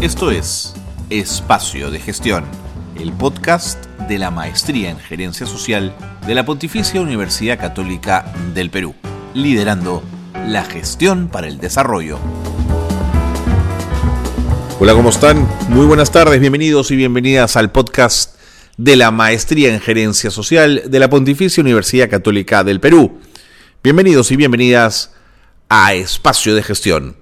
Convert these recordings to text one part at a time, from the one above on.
Esto es Espacio de Gestión, el podcast de la Maestría en Gerencia Social de la Pontificia Universidad Católica del Perú, liderando la gestión para el desarrollo. Hola, ¿cómo están? Muy buenas tardes, bienvenidos y bienvenidas al podcast de la Maestría en Gerencia Social de la Pontificia Universidad Católica del Perú. Bienvenidos y bienvenidas a Espacio de Gestión.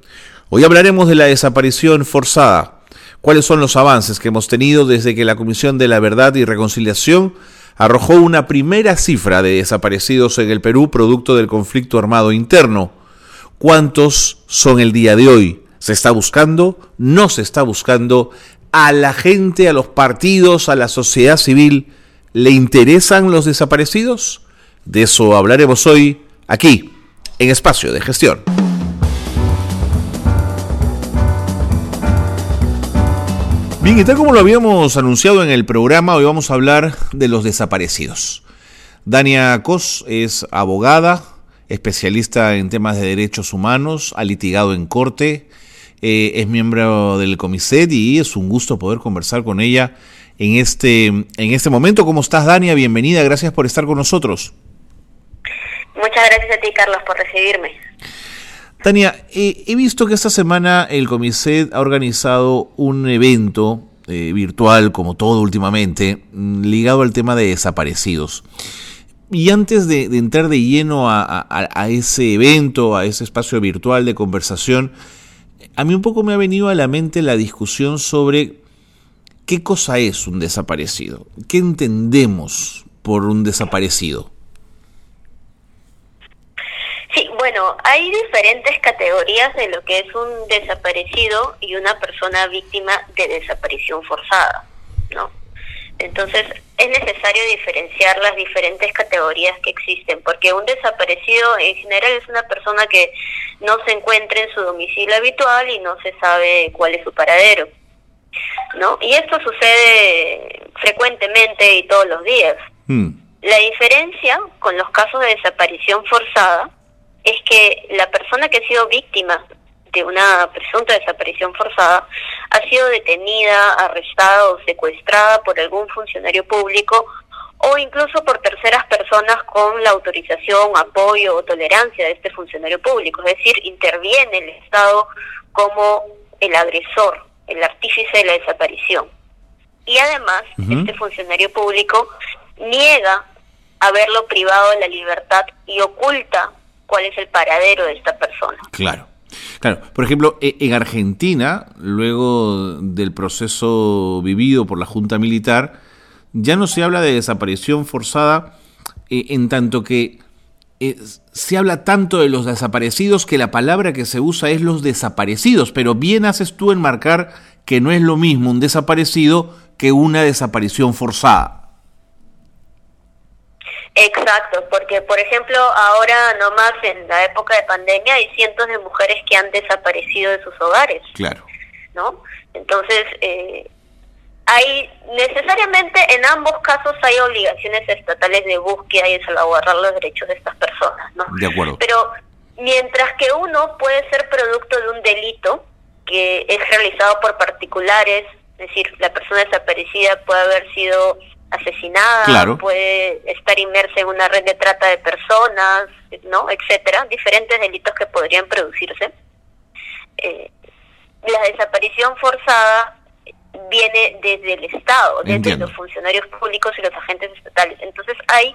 Hoy hablaremos de la desaparición forzada. ¿Cuáles son los avances que hemos tenido desde que la Comisión de la Verdad y Reconciliación arrojó una primera cifra de desaparecidos en el Perú producto del conflicto armado interno? ¿Cuántos son el día de hoy? ¿Se está buscando? ¿No se está buscando? ¿A la gente, a los partidos, a la sociedad civil le interesan los desaparecidos? De eso hablaremos hoy aquí, en Espacio de Gestión. Bien, y tal como lo habíamos anunciado en el programa, hoy vamos a hablar de los desaparecidos. Dania Cos es abogada, especialista en temas de derechos humanos, ha litigado en corte, eh, es miembro del Comiset y es un gusto poder conversar con ella en este, en este momento. ¿Cómo estás, Dania? Bienvenida, gracias por estar con nosotros. Muchas gracias a ti, Carlos, por recibirme. Tania, eh, he visto que esta semana el Comiset ha organizado un evento eh, virtual, como todo últimamente, mm, ligado al tema de desaparecidos. Y antes de, entrar de lleno a, ese evento, a ese espacio virtual de conversación, a mí un poco me ha venido a la mente la discusión sobre qué cosa es un desaparecido, qué entendemos por un desaparecido. Sí, bueno, hay diferentes categorías de lo que es un desaparecido y una persona víctima de desaparición forzada, ¿no? Entonces, es necesario diferenciar las diferentes categorías que existen, porque un desaparecido en general es una persona que no se encuentra en su domicilio habitual y no se sabe cuál es su paradero. ¿No? Y esto sucede frecuentemente y todos los días. Hmm. La diferencia con los casos de desaparición forzada es que la persona que ha sido víctima de una presunta desaparición forzada ha sido detenida, arrestada o secuestrada por algún funcionario público o incluso por terceras personas con la autorización, apoyo o tolerancia de este funcionario público. Es decir, interviene el Estado como el agresor, el artífice de la desaparición. Y además, este funcionario público niega haberlo privado de la libertad y oculta cuál es el paradero de esta persona. Claro. Claro, por ejemplo, e, en Argentina, luego del proceso vivido por la Junta Militar, ya no se habla de desaparición forzada eh, en tanto que eh, se habla tanto de los desaparecidos que la palabra que se usa es los desaparecidos, pero bien haces tú en marcar que no es lo mismo un desaparecido que una desaparición forzada. Exacto, porque por ejemplo ahora nomás en la época de pandemia hay cientos de mujeres que han desaparecido de sus hogares. Claro. ¿No? Entonces, eh, hay necesariamente en ambos casos hay obligaciones estatales de búsqueda y de salvaguardar los derechos de estas personas, ¿no? De acuerdo. Pero mientras que uno puede ser producto de un delito que es realizado por particulares, es decir, la persona desaparecida puede haber sido asesinada, puede estar inmersa en una red de trata de personas, ¿no? etcétera, diferentes delitos que podrían producirse. Eh, la desaparición forzada viene desde el Estado, desde los funcionarios públicos y los agentes estatales. Entonces hay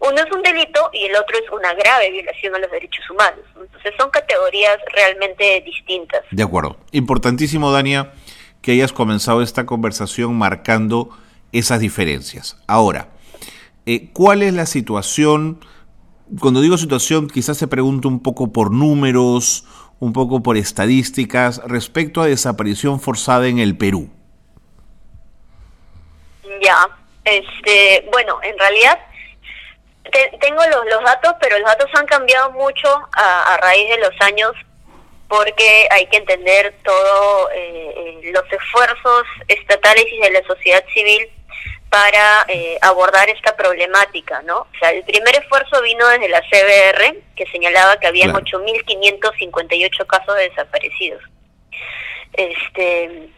uno es un delito y el otro es una grave violación a los derechos humanos. Entonces son categorías realmente distintas. De acuerdo. Importantísimo, Dania, que hayas comenzado esta conversación marcando esas diferencias. Ahora, eh, ¿cuál es la situación? Cuando digo situación, quizás se pregunte un poco por números, un poco por estadísticas respecto a desaparición forzada en el Perú. Ya, este, bueno, en realidad tengo los, datos, pero los datos han cambiado mucho a, raíz de los años porque hay que entender todo eh, eh, los esfuerzos estatales y de la sociedad civil para eh, abordar esta problemática, ¿no? O sea, el primer esfuerzo vino desde la CBR, que señalaba que habían 8.558 casos de desaparecidos. Este,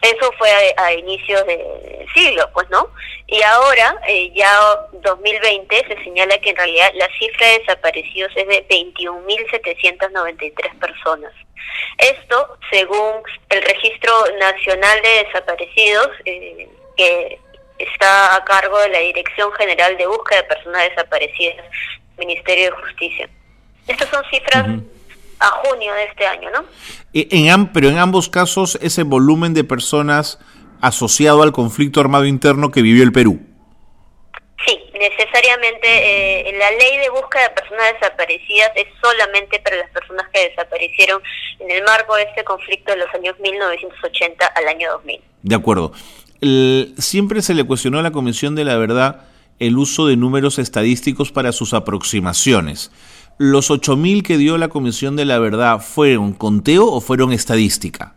Eso fue a, inicios de siglo, pues, ¿no? Y ahora, eh, ya 2020, se señala que en realidad la cifra de desaparecidos es de 21.793 personas. Esto, según el Registro Nacional de Desaparecidos, eh, que está a cargo de la Dirección General de Búsqueda de Personas Desaparecidas, Ministerio de Justicia. Estas son cifras a junio de este año, ¿no? En, pero en ambos casos, ese volumen de personas asociado al conflicto armado interno que vivió el Perú. Sí, necesariamente eh, la ley de búsqueda de personas desaparecidas es solamente para las personas que desaparecieron en el marco de este conflicto de los años 1980 al año 2000. De acuerdo. Siempre se le cuestionó a la Comisión de la Verdad el uso de números estadísticos para sus aproximaciones. ¿Los 8.000 que dio la Comisión de la Verdad fueron conteo o fueron estadística?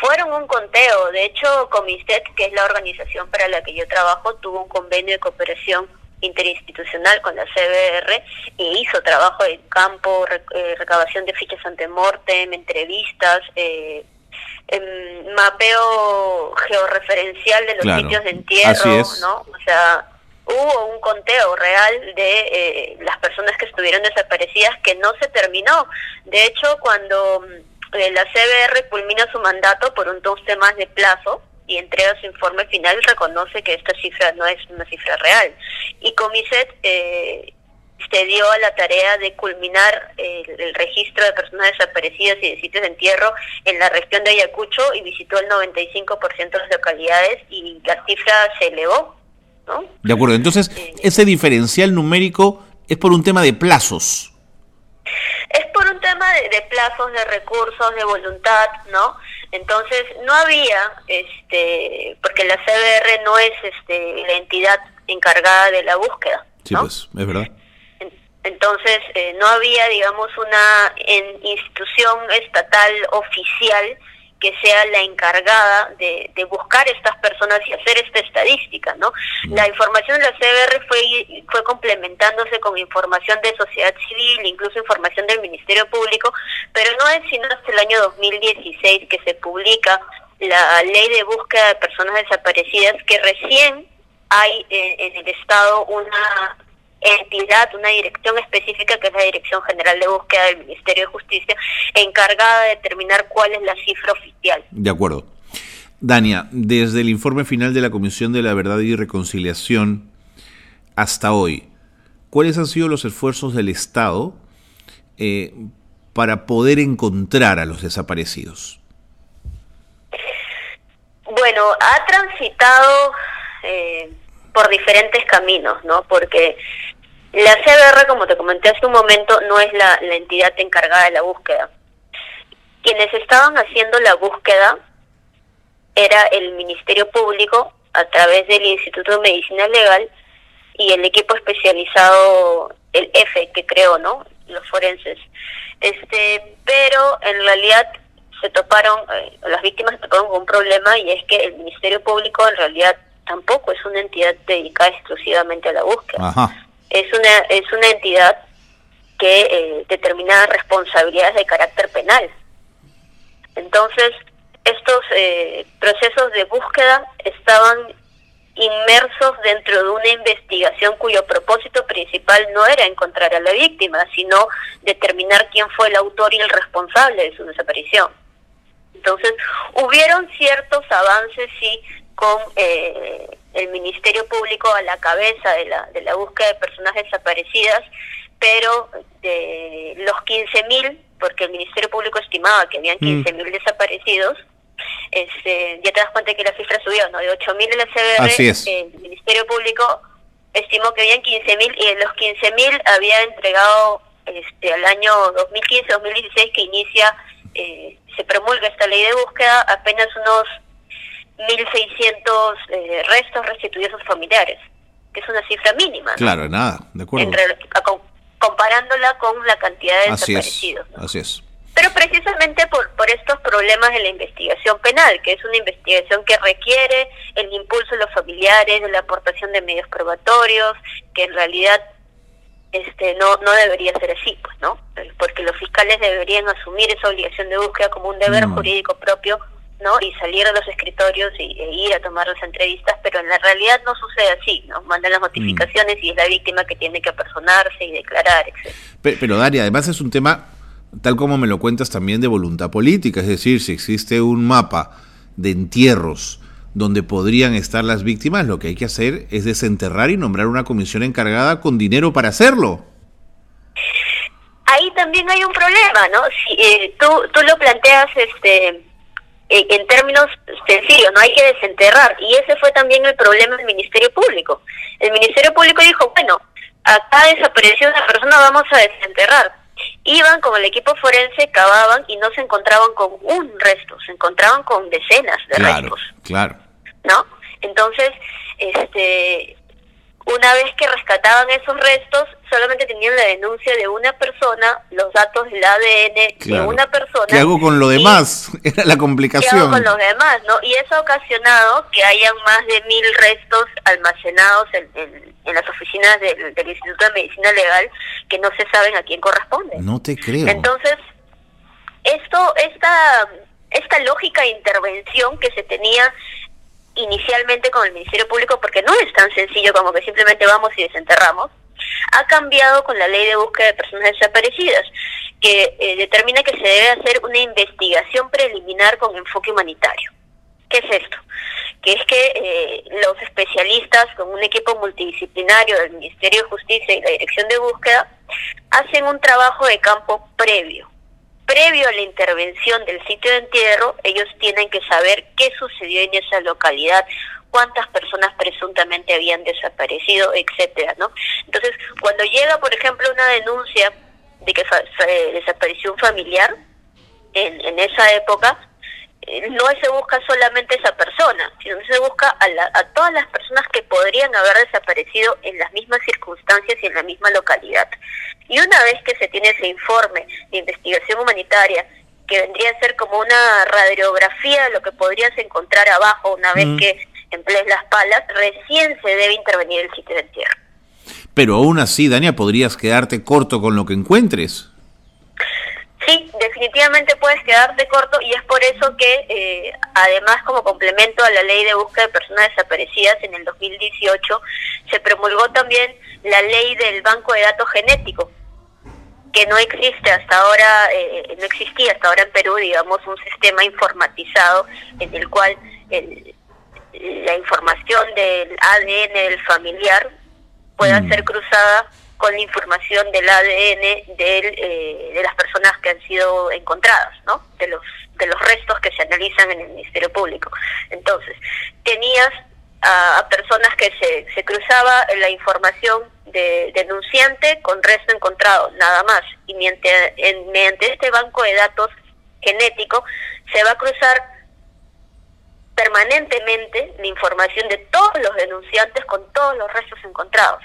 Fueron un conteo. De hecho, Comiset, que es la organización para la que yo trabajo, tuvo un convenio de cooperación interinstitucional con la CBR e hizo trabajo en campo, eh, recabación de fichas ante mortem, entrevistas, eh, em, mapeo georreferencial de los sitios de entierro, ¿no? O sea, hubo un conteo real de eh, las personas que estuvieron desaparecidas que no se terminó. De hecho, cuando eh, la CBR culmina su mandato por un dos temas de plazo y entrega su informe final, reconoce que esta cifra no es una cifra real. Y Comiset eh, se dio a la tarea de culminar el, registro de personas desaparecidas y de sitios de entierro en la región de Ayacucho y visitó el 95% de las localidades y la cifra se elevó. ¿no? De acuerdo, entonces ese diferencial numérico es por un tema de plazos. Es por un tema de, plazos, de recursos, de voluntad, ¿no? Entonces no había, este, porque la CBR no es este, la entidad encargada de la búsqueda. Sí, pues, es verdad. Entonces, eh, no había, digamos, una institución estatal oficial que sea la encargada de, buscar estas personas y hacer esta estadística, ¿no? La información de la CBR fue, fue complementándose con información de sociedad civil, incluso información del Ministerio Público, pero no es sino hasta el año 2016 que se publica la ley de búsqueda de personas desaparecidas, que recién hay eh, en el Estado una entidad, una dirección específica que es la Dirección General de Búsqueda del Ministerio de Justicia, encargada de determinar cuál es la cifra oficial. De acuerdo. Dania, desde el informe final de la Comisión de la Verdad y Reconciliación hasta hoy, ¿cuáles han sido los esfuerzos del Estado eh, para poder encontrar a los desaparecidos? Bueno, ha transitado eh, por diferentes caminos, ¿no? Porque la CBR, como te comenté hace un momento, no es la, entidad encargada de la búsqueda. Quienes estaban haciendo la búsqueda era el Ministerio Público a través del Instituto de Medicina Legal y el equipo especializado, el EFE, que creo, ¿no? Los forenses. Este, pero en realidad se toparon, eh, las víctimas se toparon con un problema y es que el Ministerio Público en realidad tampoco es una entidad dedicada exclusivamente a la búsqueda. Ajá es una, es una entidad que eh, determina responsabilidades de carácter penal. Entonces, estos eh, procesos de búsqueda estaban inmersos dentro de una investigación cuyo propósito principal no era encontrar a la víctima, sino determinar quién fue el autor y el responsable de su desaparición. Entonces, hubieron ciertos avances, sí, con eh, el Ministerio Público a la cabeza de la, de la búsqueda de personas desaparecidas, pero de los 15.000, porque el Ministerio Público estimaba que habían 15.000 mm. desaparecidos, este, ya te das cuenta que la cifra subió, ¿no? De 8.000 en la CBR, el Ministerio Público estimó que habían 15.000 y de los 15.000 había entregado este, al año 2015-2016 que inicia, eh, se promulga esta ley de búsqueda, apenas unos 1.600 eh, restos restituidos a sus familiares, que es una cifra mínima. Claro, nada, de acuerdo. comparándola con la cantidad de desaparecidos. Así es. Pero precisamente por, por estos problemas de la investigación penal, que es una investigación que requiere el impulso de los familiares, de la aportación de medios probatorios, que en realidad este no no debería ser así, pues, ¿no? Porque los fiscales deberían asumir esa obligación de búsqueda como un deber mm. jurídico propio ¿no? Y salir a los escritorios y, e ir a tomar las entrevistas, pero en la realidad no sucede así, ¿no? Mandan las notificaciones y es la víctima que tiene que personarse y declarar, etc. Pero, pero Daria, además es un tema, tal como me lo cuentas también, de voluntad política, es decir, si existe un mapa de entierros donde podrían estar las víctimas, lo que hay que hacer es desenterrar y nombrar una comisión encargada con dinero para hacerlo. Ahí también hay un problema, ¿no? Si, eh, tú, tú lo planteas este en términos sencillos, no hay que desenterrar. Y ese fue también el problema del Ministerio Público. El Ministerio Público dijo, bueno, acá desapareció una persona, vamos a desenterrar. Iban con el equipo forense, cavaban y no se encontraban con un resto, se encontraban con decenas de restos. Claro. ¿No? Entonces, este, una vez que rescataban esos restos, solamente tenían la denuncia de una persona, los datos del ADN de una persona. ¿Qué hago con lo demás? Era la complicación. ¿Qué hago con los demás? ¿no? Y eso ha ocasionado que hayan más de mil restos almacenados en, las oficinas del, del, Instituto de Medicina Legal que no se saben a quién corresponde. No te creo. Entonces, esto, esta, esta lógica de intervención que se tenía inicialmente con el Ministerio Público, porque no es tan sencillo como que simplemente vamos y desenterramos, ha cambiado con la ley de búsqueda de personas desaparecidas, que eh, determina que se debe hacer una investigación preliminar con enfoque humanitario. ¿Qué es esto? Que es que eh, los especialistas con un equipo multidisciplinario del Ministerio de Justicia y la Dirección de Búsqueda hacen un trabajo de campo previo previo a la intervención del sitio de entierro, ellos tienen que saber qué sucedió en esa localidad, cuántas personas presuntamente habían desaparecido, etcétera, ¿no? Entonces, cuando llega, por ejemplo, una denuncia de que desapareció un familiar en, en esa época, eh, no se busca solamente esa persona, sino se busca a, a todas las personas que podrían haber desaparecido en las mismas circunstancias y en la misma localidad. Y una vez que se tiene ese informe de investigación humanitaria, que vendría a ser como una radiografía de lo que podrías encontrar abajo una vez que emplees las palas, recién se debe intervenir el sitio de entierro. Pero aún así, Dania, podrías quedarte corto con lo que encuentres. Sí, definitivamente puedes quedarte corto y es por eso que, eh, además, como complemento a la ley de búsqueda de personas desaparecidas en el 2018, se promulgó también la ley del banco de datos genético, que no existe hasta ahora, eh, no existía hasta ahora en Perú, digamos, un sistema informatizado en el cual la información del ADN del familiar pueda mm. ser cruzada con la información del ADN eh, de las personas que han sido encontradas, ¿no? De los de los restos que se analizan en el Ministerio Público. Entonces, tenías a, personas que se, se cruzaba la información de denunciante con resto encontrado, nada más. Y mediante, en, mediante este banco de datos genético se va a cruzar permanentemente la información de todos los denunciantes con todos los restos encontrados.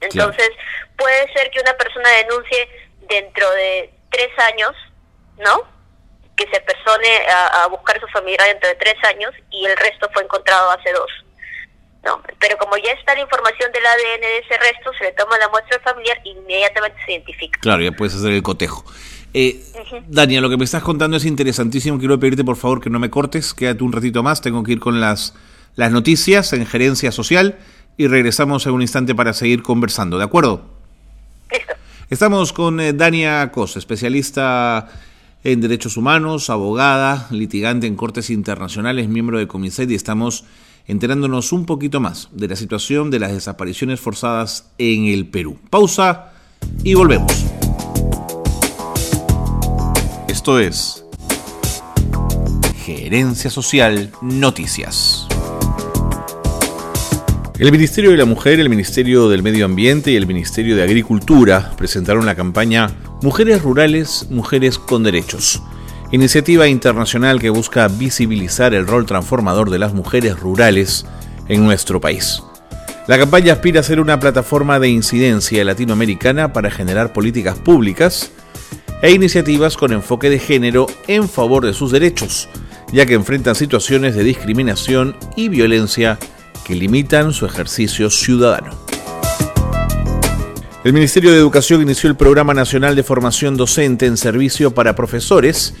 Entonces, puede ser que una persona denuncie dentro de tres años, ¿no? Que se persone a, buscar a su familia dentro de tres años y el resto fue encontrado hace dos. ¿no? Pero como ya está la información del ADN de ese resto, se le toma la muestra familiar e inmediatamente se identifica. Claro, ya puedes hacer el cotejo. Eh, Daniel, lo que me estás contando es interesantísimo. Quiero pedirte por favor que no me cortes. Quédate un ratito más. Tengo que ir con las, las noticias en gerencia social y regresamos en un instante para seguir conversando, ¿de acuerdo? Listo. Estamos con eh, Dania Cos, especialista en derechos humanos, abogada, litigante en cortes internacionales, miembro de Comiset y estamos enterándonos un poquito más de la situación de las desapariciones forzadas en el Perú. Pausa y volvemos. Esto es Gerencia Social Noticias. El Ministerio de la Mujer, el Ministerio del Medio Ambiente y el Ministerio de Agricultura presentaron la campaña Mujeres Rurales, Mujeres con Derechos, iniciativa internacional que busca visibilizar el rol transformador de las mujeres rurales en nuestro país. La campaña aspira a ser una plataforma de incidencia latinoamericana para generar políticas públicas e iniciativas con enfoque de género en favor de sus derechos, ya que enfrentan situaciones de discriminación y violencia que limitan su ejercicio ciudadano. El Ministerio de Educación inició el Programa Nacional de Formación Docente en Servicio para Profesores,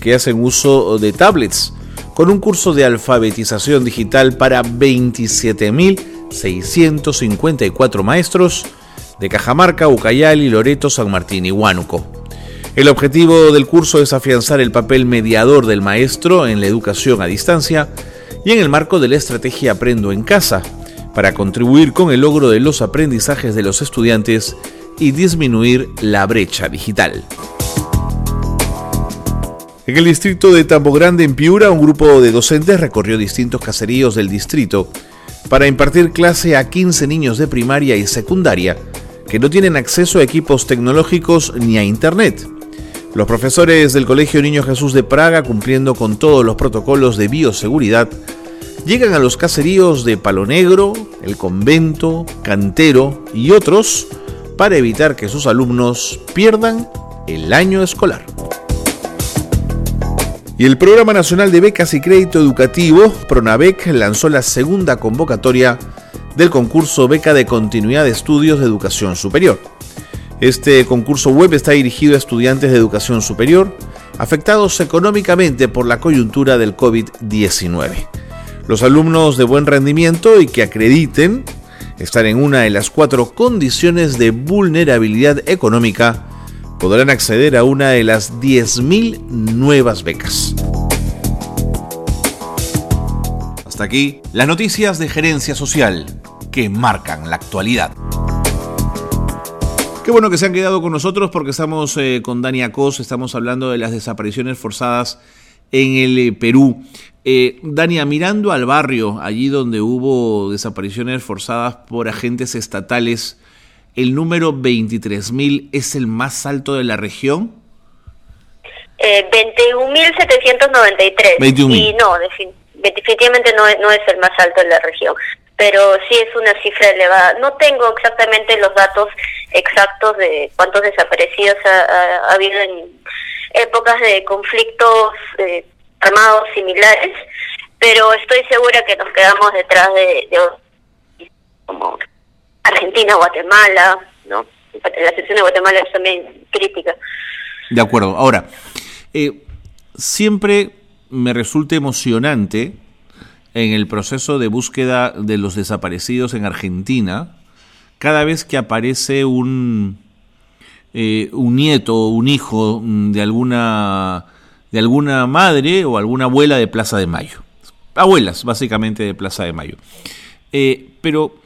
que hacen uso de tablets, con un curso de alfabetización digital para 27.654 maestros de Cajamarca, Ucayali, Loreto, San Martín y Huánuco. El objetivo del curso es afianzar el papel mediador del maestro en la educación a distancia y en el marco de la estrategia Aprendo en Casa, para contribuir con el logro de los aprendizajes de los estudiantes y disminuir la brecha digital. En el distrito de Tambo Grande, en Piura, un grupo de docentes recorrió distintos caseríos del distrito para impartir clase a 15 niños de primaria y secundaria que no tienen acceso a equipos tecnológicos ni a Internet. Los profesores del Colegio Niño Jesús de Praga, cumpliendo con todos los protocolos de bioseguridad, llegan a los caseríos de Palo Negro, El Convento, Cantero y otros para evitar que sus alumnos pierdan el año escolar. Y el Programa Nacional de Becas y Crédito Educativo, PRONAVEC, lanzó la segunda convocatoria del concurso Beca de Continuidad de Estudios de Educación Superior. Este concurso web está dirigido a estudiantes de educación superior afectados económicamente por la coyuntura del COVID-19. Los alumnos de buen rendimiento y que acrediten estar en una de las cuatro condiciones de vulnerabilidad económica podrán acceder a una de las 10.000 nuevas becas. Hasta aquí las noticias de gerencia social que marcan la actualidad. Qué bueno que se han quedado con nosotros porque estamos eh, con Dani Acos, estamos hablando de las desapariciones forzadas en el eh, Perú. Eh, Dania, mirando al barrio, allí donde hubo desapariciones forzadas por agentes estatales, ¿el número 23.000 es el más alto de la región? Eh, 21.793. 21. Y no, definitivamente no es, no es el más alto de la región, pero sí es una cifra elevada. No tengo exactamente los datos exactos de cuántos desaparecidos ha, habido en épocas de conflictos eh, armados similares, pero estoy segura que nos quedamos detrás de, como Argentina, Guatemala, ¿no? La situación de Guatemala es también crítica. De acuerdo. Ahora, eh, siempre me resulta emocionante en el proceso de búsqueda de los desaparecidos en Argentina, cada vez que aparece un, eh, un nieto o un hijo de alguna de alguna madre o alguna abuela de Plaza de Mayo. Abuelas, básicamente, de Plaza de Mayo. Eh, pero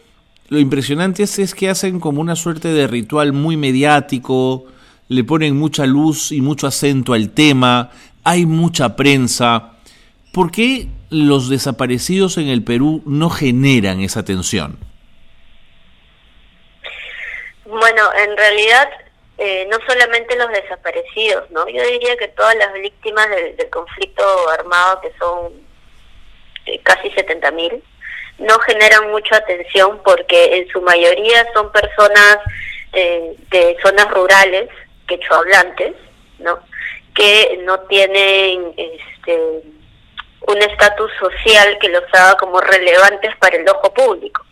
lo impresionante es, es, que hacen como una suerte de ritual muy mediático, le ponen mucha luz y mucho acento al tema, hay mucha prensa. ¿Por qué los desaparecidos en el Perú no generan esa tensión? Bueno, en realidad eh, no solamente los desaparecidos, ¿no? Yo diría que todas las víctimas del, conflicto armado, que son eh, casi 70.000, no generan mucha atención porque en su mayoría son personas eh, de zonas rurales, quechohablantes, ¿no? Que no tienen este, un estatus social que los haga como relevantes para el ojo público.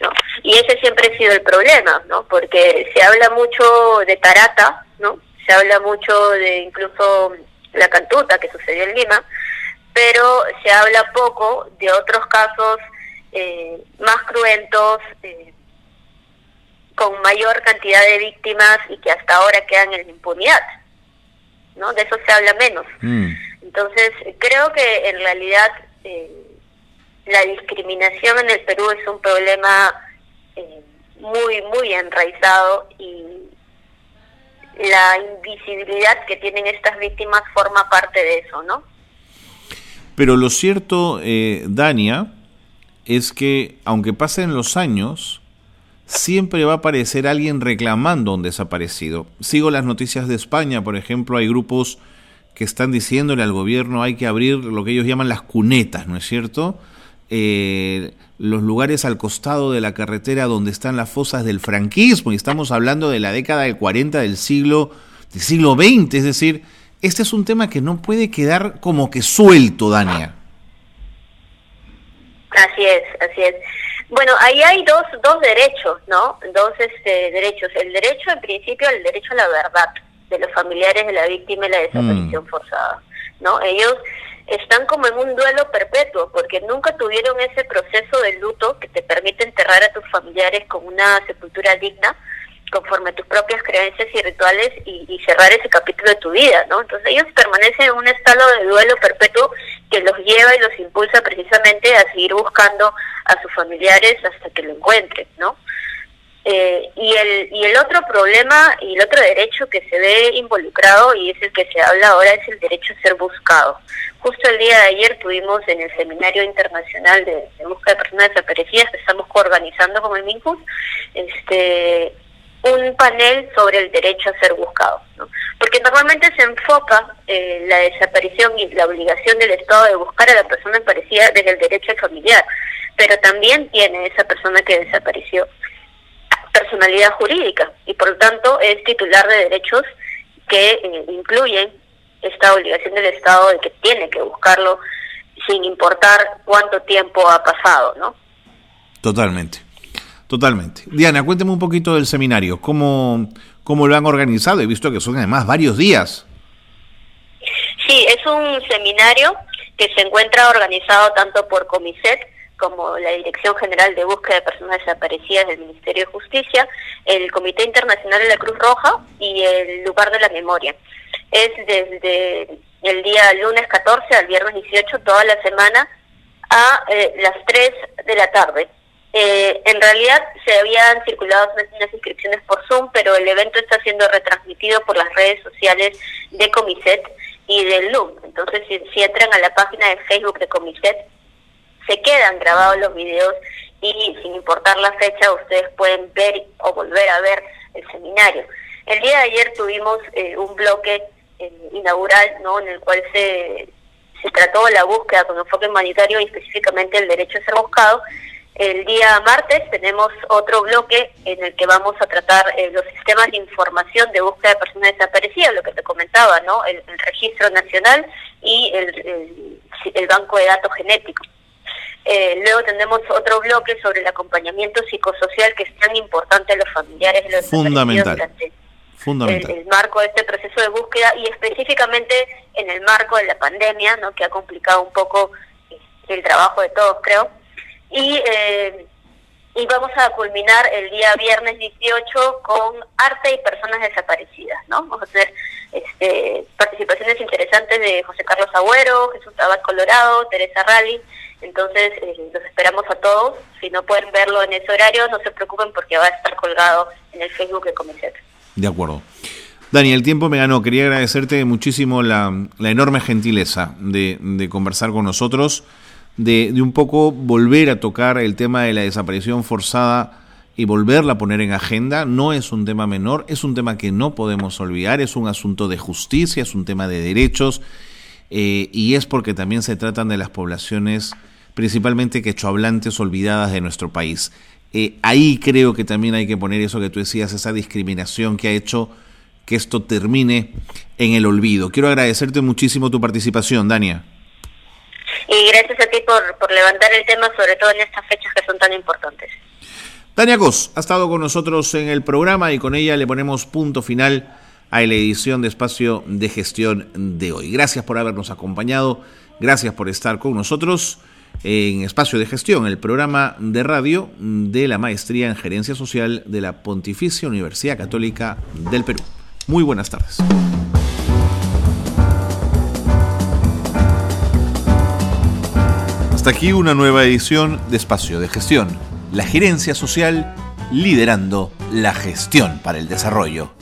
¿No? Y ese siempre ha sido el problema, ¿no? Porque se habla mucho de Tarata, ¿no? Se habla mucho de incluso la cantuta que sucedió en Lima, pero se habla poco de otros casos eh, más cruentos, eh, con mayor cantidad de víctimas y que hasta ahora quedan en impunidad, ¿no? De eso se habla menos. Mm. Entonces, creo que en realidad... Eh, la discriminación en el Perú es un problema eh, muy, muy enraizado y la invisibilidad que tienen estas víctimas forma parte de eso, ¿no? Pero lo cierto, eh, Dania, es que aunque pasen los años, siempre va a aparecer alguien reclamando un desaparecido. Sigo las noticias de España, por ejemplo, hay grupos que están diciéndole al gobierno hay que abrir lo que ellos llaman las cunetas, ¿no es cierto? Eh, los lugares al costado de la carretera donde están las fosas del franquismo, y estamos hablando de la década del 40 del siglo, del siglo XX, es decir, este es un tema que no puede quedar como que suelto, Dania. Así es, así es. Bueno, ahí hay dos, dos derechos, ¿no? Dos este, derechos. El derecho, en principio, el derecho a la verdad de los familiares de la víctima y la desaparición mm. forzada ¿no? Ellos están como en un duelo perpetuo porque nunca tuvieron ese proceso de luto que te permite enterrar a tus familiares con una sepultura digna conforme a tus propias creencias y rituales y, cerrar ese capítulo de tu vida, ¿no? Entonces ellos permanecen en un estado de duelo perpetuo que los lleva y los impulsa precisamente a seguir buscando a sus familiares hasta que lo encuentren, ¿no? Eh, y, el, y el otro problema y el otro derecho que se ve involucrado y es el que se habla ahora es el derecho a ser buscado. Justo el día de ayer tuvimos en el Seminario Internacional de, Búsqueda de Personas Desaparecidas, que estamos coorganizando con el MINCUS, este, un panel sobre el derecho a ser buscado. ¿no? Porque normalmente se enfoca eh, la desaparición y la obligación del Estado de buscar a la persona desaparecida desde el derecho familiar, pero también tiene esa persona que desapareció personalidad jurídica y por lo tanto es titular de derechos que eh, incluyen esta obligación del Estado de que tiene que buscarlo sin importar cuánto tiempo ha pasado, ¿no? Totalmente, totalmente. Diana, cuénteme un poquito del seminario, ¿cómo, cómo lo han organizado? He visto que son además varios días. Sí, es un seminario que se encuentra organizado tanto por Comiset, como la Dirección General de Búsqueda de Personas Desaparecidas del Ministerio de Justicia, el Comité Internacional de la Cruz Roja y el Lugar de la Memoria. Es desde el día lunes 14 al viernes 18, toda la semana, a eh, las 3 de la tarde. Eh, en realidad se habían circulado unas inscripciones por Zoom, pero el evento está siendo retransmitido por las redes sociales de Comiset y del LUM. Entonces, si, si entran a la página de Facebook de Comiset, se quedan grabados los videos y sin importar la fecha ustedes pueden ver o volver a ver el seminario. El día de ayer tuvimos eh, un bloque eh, inaugural ¿no? en el cual se, se trató la búsqueda con enfoque humanitario y específicamente el derecho a ser buscado. El día martes tenemos otro bloque en el que vamos a tratar eh, los sistemas de información de búsqueda de personas desaparecidas, lo que te comentaba, ¿no? El, registro nacional y el, el banco de datos genéticos. Eh, luego tendremos otro bloque sobre el acompañamiento psicosocial que es tan importante a los familiares de los Fundamental. Fundamental. El, marco de este proceso de búsqueda y específicamente en el marco de la pandemia, ¿no? que ha complicado un poco este, el trabajo de todos, creo. Y, eh, y vamos a culminar el día viernes 18 con arte y personas desaparecidas. ¿no? Vamos a hacer este, participaciones interesantes de José Carlos Agüero, Jesús Abad Colorado, Teresa Rally entonces, eh, los esperamos a todos. Si no pueden verlo en ese horario, no se preocupen porque va a estar colgado en el Facebook de Comiset. De acuerdo. Dani, el tiempo me ganó. Quería agradecerte muchísimo la, enorme gentileza de, conversar con nosotros, de, de, un poco volver a tocar el tema de la desaparición forzada y volverla a poner en agenda. No es un tema menor, es un tema que no podemos olvidar, es un asunto de justicia, es un tema de derechos eh, y es porque también se tratan de las poblaciones principalmente quechohablantes olvidadas de nuestro país. Eh, ahí creo que también hay que poner eso que tú decías, esa discriminación que ha hecho que esto termine en el olvido. Quiero agradecerte muchísimo tu participación, Dania. Y gracias a ti por, por levantar el tema, sobre todo en estas fechas que son tan importantes. Dania Cos ha estado con nosotros en el programa y con ella le ponemos punto final a la edición de Espacio de Gestión de hoy. Gracias por habernos acompañado, gracias por estar con nosotros en Espacio de Gestión, el programa de radio de la Maestría en Gerencia Social de la Pontificia Universidad Católica del Perú. Muy buenas tardes. Hasta aquí una nueva edición de Espacio de Gestión, la gerencia social liderando la gestión para el desarrollo.